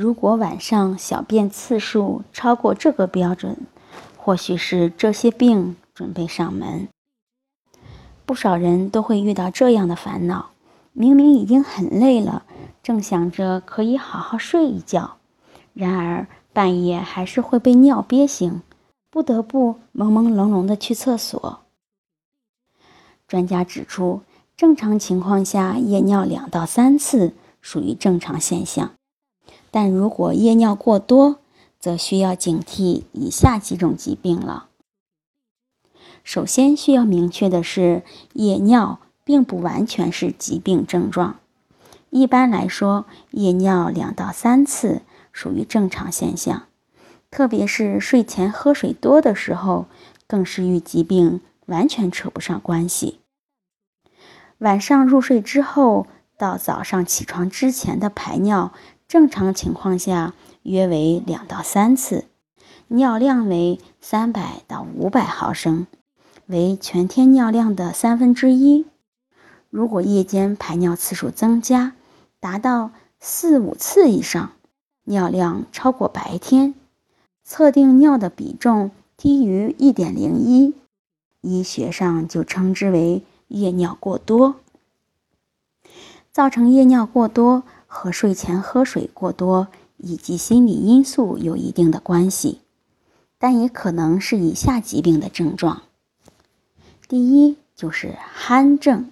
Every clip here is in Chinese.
如果晚上小便次数超过这个标准，或许是这些病准备上门。不少人都会遇到这样的烦恼：明明已经很累了，正想着可以好好睡一觉，然而半夜还是会被尿憋醒，不得不朦朦胧胧的去厕所。专家指出，正常情况下夜尿两到三次属于正常现象。但如果夜尿过多，则需要警惕以下几种疾病了。首先需要明确的是，夜尿并不完全是疾病症状。一般来说，夜尿两到三次属于正常现象，特别是睡前喝水多的时候，更是与疾病完全扯不上关系。晚上入睡之后到早上起床之前的排尿。正常情况下约为两到三次，尿量为三百到五百毫升，为全天尿量的三分之一。如果夜间排尿次数增加，达到四五次以上，尿量超过白天，测定尿的比重低于一点零一，医学上就称之为夜尿过多。造成夜尿过多。和睡前喝水过多以及心理因素有一定的关系，但也可能是以下疾病的症状。第一就是鼾症，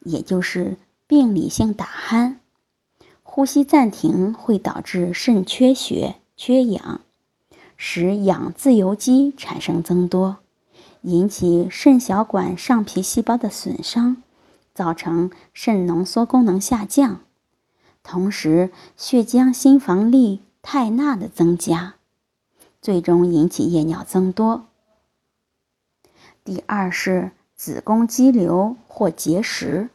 也就是病理性打鼾，呼吸暂停会导致肾缺血、缺氧，使氧自由基产生增多，引起肾小管上皮细胞的损伤，造成肾浓缩功能下降。同时，血浆心房粒肽钠的增加，最终引起夜尿增多。第二是子宫肌瘤或结石。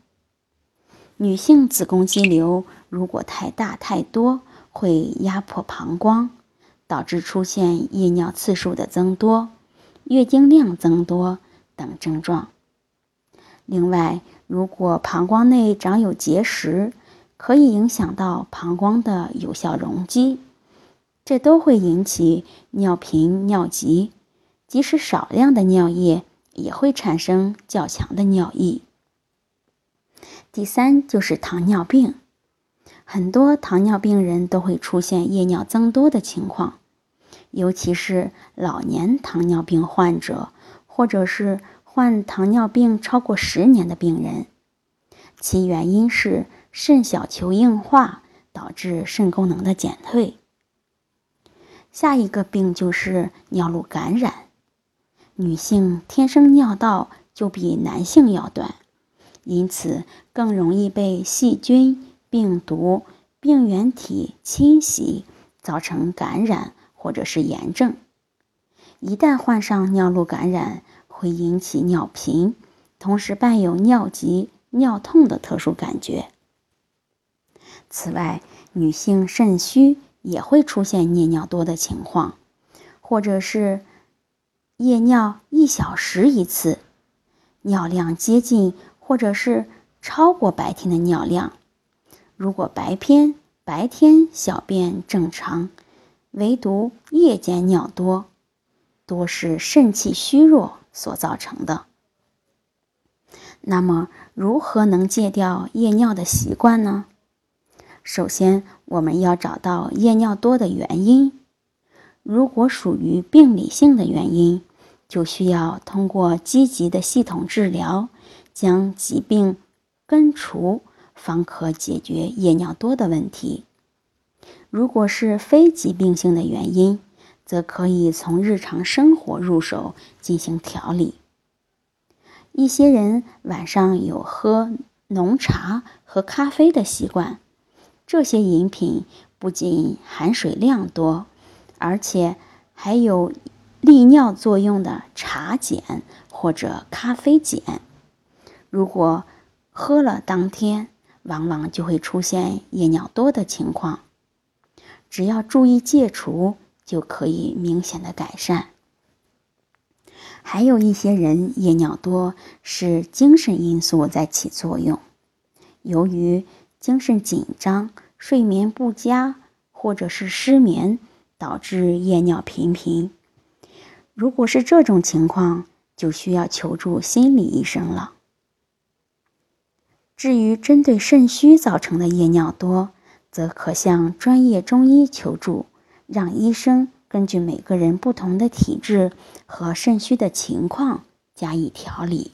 女性子宫肌瘤如果太大太多，会压迫膀胱，导致出现夜尿次数的增多、月经量增多等症状。另外，如果膀胱内长有结石，可以影响到膀胱的有效容积，这都会引起尿频、尿急，即使少量的尿液也会产生较强的尿意。第三就是糖尿病，很多糖尿病人都会出现夜尿增多的情况，尤其是老年糖尿病患者，或者是患糖尿病超过十年的病人，其原因是。肾小球硬化导致肾功能的减退。下一个病就是尿路感染，女性天生尿道就比男性要短，因此更容易被细菌、病毒、病原体侵袭，造成感染或者是炎症。一旦患上尿路感染，会引起尿频，同时伴有尿急、尿痛的特殊感觉。此外，女性肾虚也会出现夜尿多的情况，或者是夜尿一小时一次，尿量接近或者是超过白天的尿量。如果白天白天小便正常，唯独夜间尿多，多是肾气虚弱所造成的。那么，如何能戒掉夜尿的习惯呢？首先，我们要找到夜尿多的原因。如果属于病理性的原因，就需要通过积极的系统治疗，将疾病根除，方可解决夜尿多的问题。如果是非疾病性的原因，则可以从日常生活入手进行调理。一些人晚上有喝浓茶和咖啡的习惯。这些饮品不仅含水量多，而且还有利尿作用的茶碱或者咖啡碱。如果喝了当天，往往就会出现夜尿多的情况。只要注意戒除，就可以明显的改善。还有一些人夜尿多是精神因素在起作用，由于精神紧张、睡眠不佳或者是失眠，导致夜尿频频。如果是这种情况，就需要求助心理医生了。至于针对肾虚造成的夜尿多，则可向专业中医求助，让医生根据每个人不同的体质和肾虚的情况加以调理。